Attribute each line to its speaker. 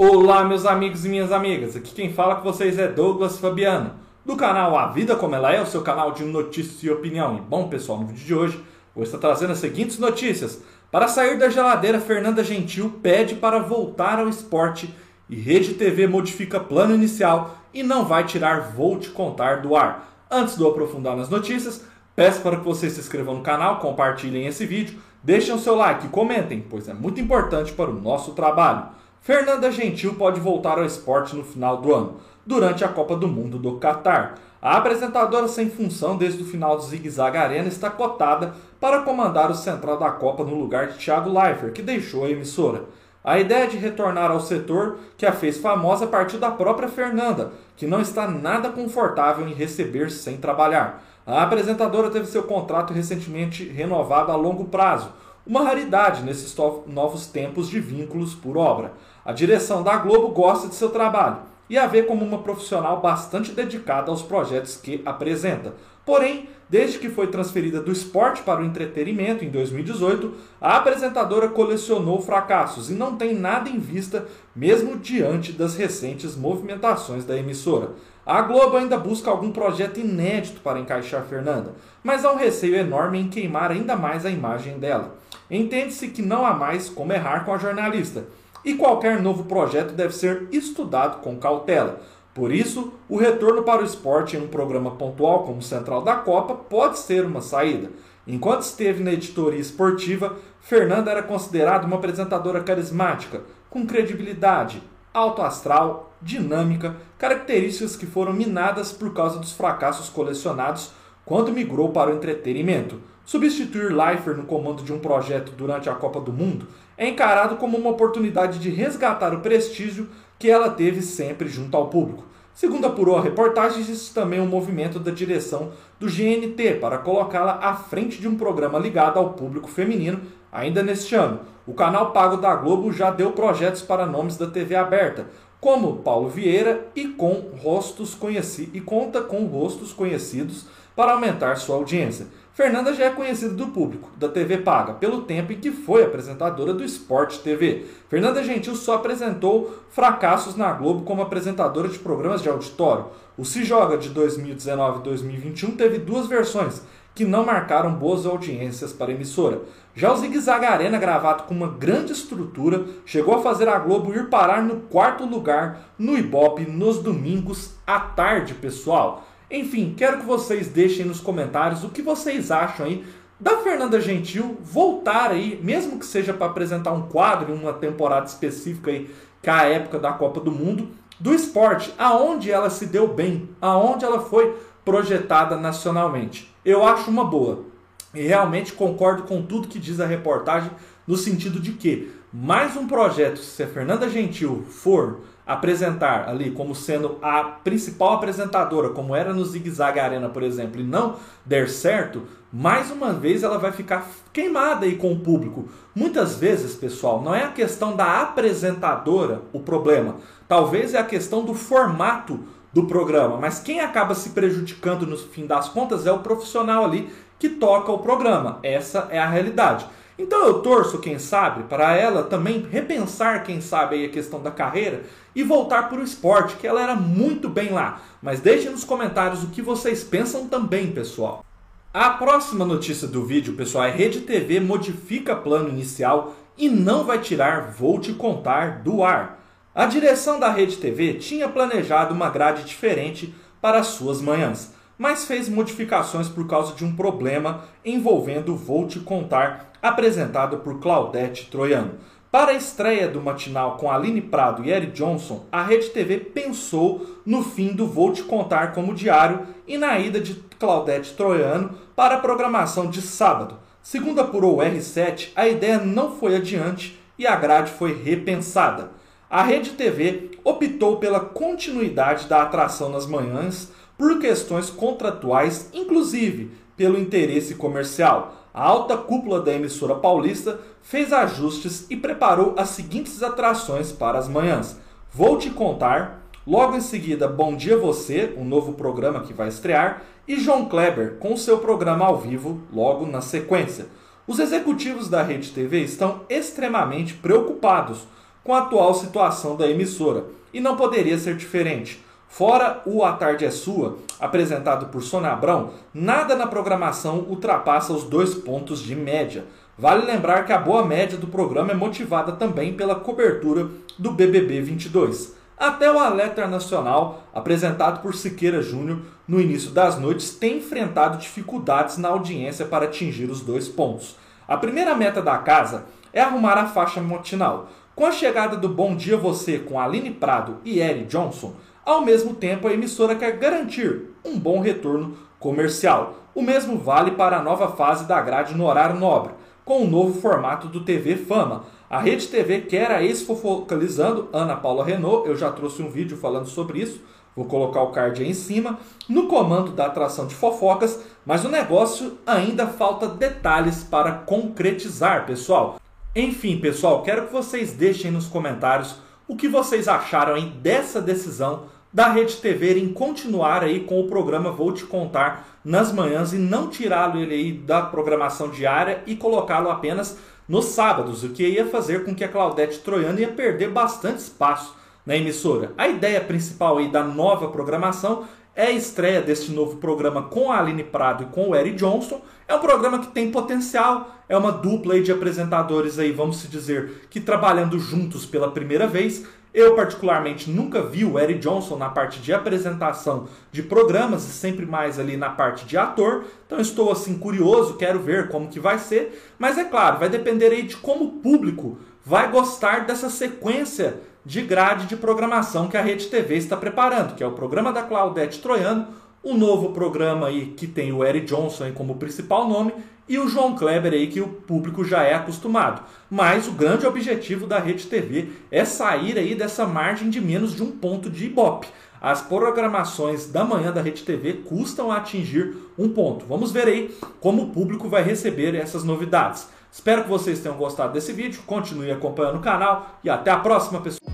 Speaker 1: Olá, meus amigos e minhas amigas. Aqui quem fala com vocês é Douglas Fabiano, do canal A Vida Como Ela É, o seu canal de notícias e opinião. E bom, pessoal, no vídeo de hoje vou estar trazendo as seguintes notícias. Para sair da geladeira, Fernanda Gentil pede para voltar ao esporte e Rede TV modifica plano inicial e não vai tirar Vou Te Contar do ar. Antes de eu aprofundar nas notícias, peço para que vocês se inscrevam no canal, compartilhem esse vídeo, deixem o seu like e comentem, pois é muito importante para o nosso trabalho. Fernanda Gentil pode voltar ao esporte no final do ano, durante a Copa do Mundo do Catar. A apresentadora sem função desde o final do Zig Zag Arena está cotada para comandar o central da Copa no lugar de Thiago Leifert, que deixou a emissora. A ideia de retornar ao setor que a fez famosa partiu da própria Fernanda, que não está nada confortável em receber sem trabalhar. A apresentadora teve seu contrato recentemente renovado a longo prazo, uma raridade nesses novos tempos de vínculos por obra. A direção da Globo gosta de seu trabalho e a vê como uma profissional bastante dedicada aos projetos que apresenta. Porém, desde que foi transferida do esporte para o entretenimento em 2018, a apresentadora colecionou fracassos e não tem nada em vista, mesmo diante das recentes movimentações da emissora. A Globo ainda busca algum projeto inédito para encaixar Fernanda, mas há um receio enorme em queimar ainda mais a imagem dela. Entende-se que não há mais como errar com a jornalista, e qualquer novo projeto deve ser estudado com cautela por isso, o retorno para o esporte em um programa pontual como Central da Copa pode ser uma saída. Enquanto esteve na editoria esportiva, Fernanda era considerada uma apresentadora carismática, com credibilidade, alto astral, dinâmica, características que foram minadas por causa dos fracassos colecionados quando migrou para o entretenimento. Substituir Leifert no comando de um projeto durante a Copa do Mundo é encarado como uma oportunidade de resgatar o prestígio que ela teve sempre junto ao público. Segundo apurou a reportagem, existe também um movimento da direção do GNT para colocá-la à frente de um programa ligado ao público feminino ainda neste ano. O canal pago da Globo já deu projetos para nomes da TV aberta, como Paulo Vieira e com rostos conhecidos e conta com rostos conhecidos para aumentar sua audiência. Fernanda já é conhecida do público, da TV paga, pelo tempo em que foi apresentadora do Sport TV. Fernanda Gentil só apresentou fracassos na Globo como apresentadora de programas de auditório. O Se Joga de 2019 e 2021 teve duas versões, que não marcaram boas audiências para a emissora. Já o Zig Zag Arena, gravado com uma grande estrutura, chegou a fazer a Globo ir parar no quarto lugar no Ibope nos domingos à tarde, pessoal. Enfim, quero que vocês deixem nos comentários o que vocês acham aí da Fernanda Gentil voltar aí, mesmo que seja para apresentar um quadro uma temporada específica aí, que é a época da Copa do Mundo, do esporte, aonde ela se deu bem, aonde ela foi projetada nacionalmente. Eu acho uma boa. E realmente concordo com tudo que diz a reportagem, no sentido de que mais um projeto, se a Fernanda Gentil for apresentar ali como sendo a principal apresentadora, como era no Zig Zag Arena, por exemplo, e não der certo, mais uma vez ela vai ficar queimada aí com o público. Muitas vezes, pessoal, não é a questão da apresentadora o problema. Talvez é a questão do formato do programa, mas quem acaba se prejudicando no fim das contas é o profissional ali que toca o programa. Essa é a realidade. Então eu torço, quem sabe, para ela também repensar, quem sabe, a questão da carreira e voltar para o esporte, que ela era muito bem lá. Mas deixem nos comentários o que vocês pensam também, pessoal. A próxima notícia do vídeo, pessoal, é Rede TV modifica plano inicial e não vai tirar Vou Te Contar do ar. A direção da Rede TV tinha planejado uma grade diferente para as suas manhãs mas fez modificações por causa de um problema envolvendo Vou Te Contar, apresentado por Claudete Troiano. Para a estreia do matinal com Aline Prado e Eric Johnson, a Rede TV pensou no fim do Vou Te Contar como diário e na ida de Claudete Troiano para a programação de sábado. Segundo apurou o R7, a ideia não foi adiante e a grade foi repensada. A Rede TV optou pela continuidade da atração nas manhãs por questões contratuais, inclusive pelo interesse comercial. A alta cúpula da emissora paulista fez ajustes e preparou as seguintes atrações para as manhãs. Vou te contar, logo em seguida Bom Dia Você, um novo programa que vai estrear, e João Kleber com seu programa ao vivo logo na sequência. Os executivos da Rede TV estão extremamente preocupados com a atual situação da emissora. E não poderia ser diferente. Fora o A Tarde é Sua, apresentado por Sônia Abrão, nada na programação ultrapassa os dois pontos de média. Vale lembrar que a boa média do programa é motivada também pela cobertura do BBB 22. Até o Alerta Nacional, apresentado por Siqueira Júnior no início das noites, tem enfrentado dificuldades na audiência para atingir os dois pontos. A primeira meta da casa é arrumar a faixa matinal. Com a chegada do Bom Dia Você com Aline Prado e Eric Johnson, ao mesmo tempo, a emissora quer garantir um bom retorno comercial. O mesmo vale para a nova fase da grade no horário nobre, com o novo formato do TV Fama. A Rede TV quer a ex-fofocalizando Ana Paula Renault, eu já trouxe um vídeo falando sobre isso, vou colocar o card aí em cima, no comando da atração de fofocas, mas o negócio ainda falta detalhes para concretizar, pessoal. Enfim, pessoal, quero que vocês deixem nos comentários o que vocês acharam aí dessa decisão da Rede TV em continuar aí com o programa Vou Te Contar nas manhãs e não tirá-lo ele aí da programação diária e colocá-lo apenas nos sábados, o que ia fazer com que a Claudete Troiano ia perder bastante espaço na emissora. A ideia principal aí da nova programação é a estreia deste novo programa com a Aline Prado e com o Eric Johnson. É um programa que tem potencial, é uma dupla de apresentadores aí, vamos dizer, que trabalhando juntos pela primeira vez. Eu, particularmente, nunca vi o Eric Johnson na parte de apresentação de programas e sempre mais ali na parte de ator. Então estou assim curioso, quero ver como que vai ser. Mas é claro, vai depender aí de como o público vai gostar dessa sequência de grade de programação que a Rede TV está preparando, que é o programa da Claudete Troiano, o novo programa aí que tem o Eric Johnson como principal nome e o João Kleber aí que o público já é acostumado. Mas o grande objetivo da Rede TV é sair aí dessa margem de menos de um ponto de Ibope. As programações da manhã da Rede TV custam atingir um ponto. Vamos ver aí como o público vai receber essas novidades. Espero que vocês tenham gostado desse vídeo, continue acompanhando o canal e até a próxima, pessoal!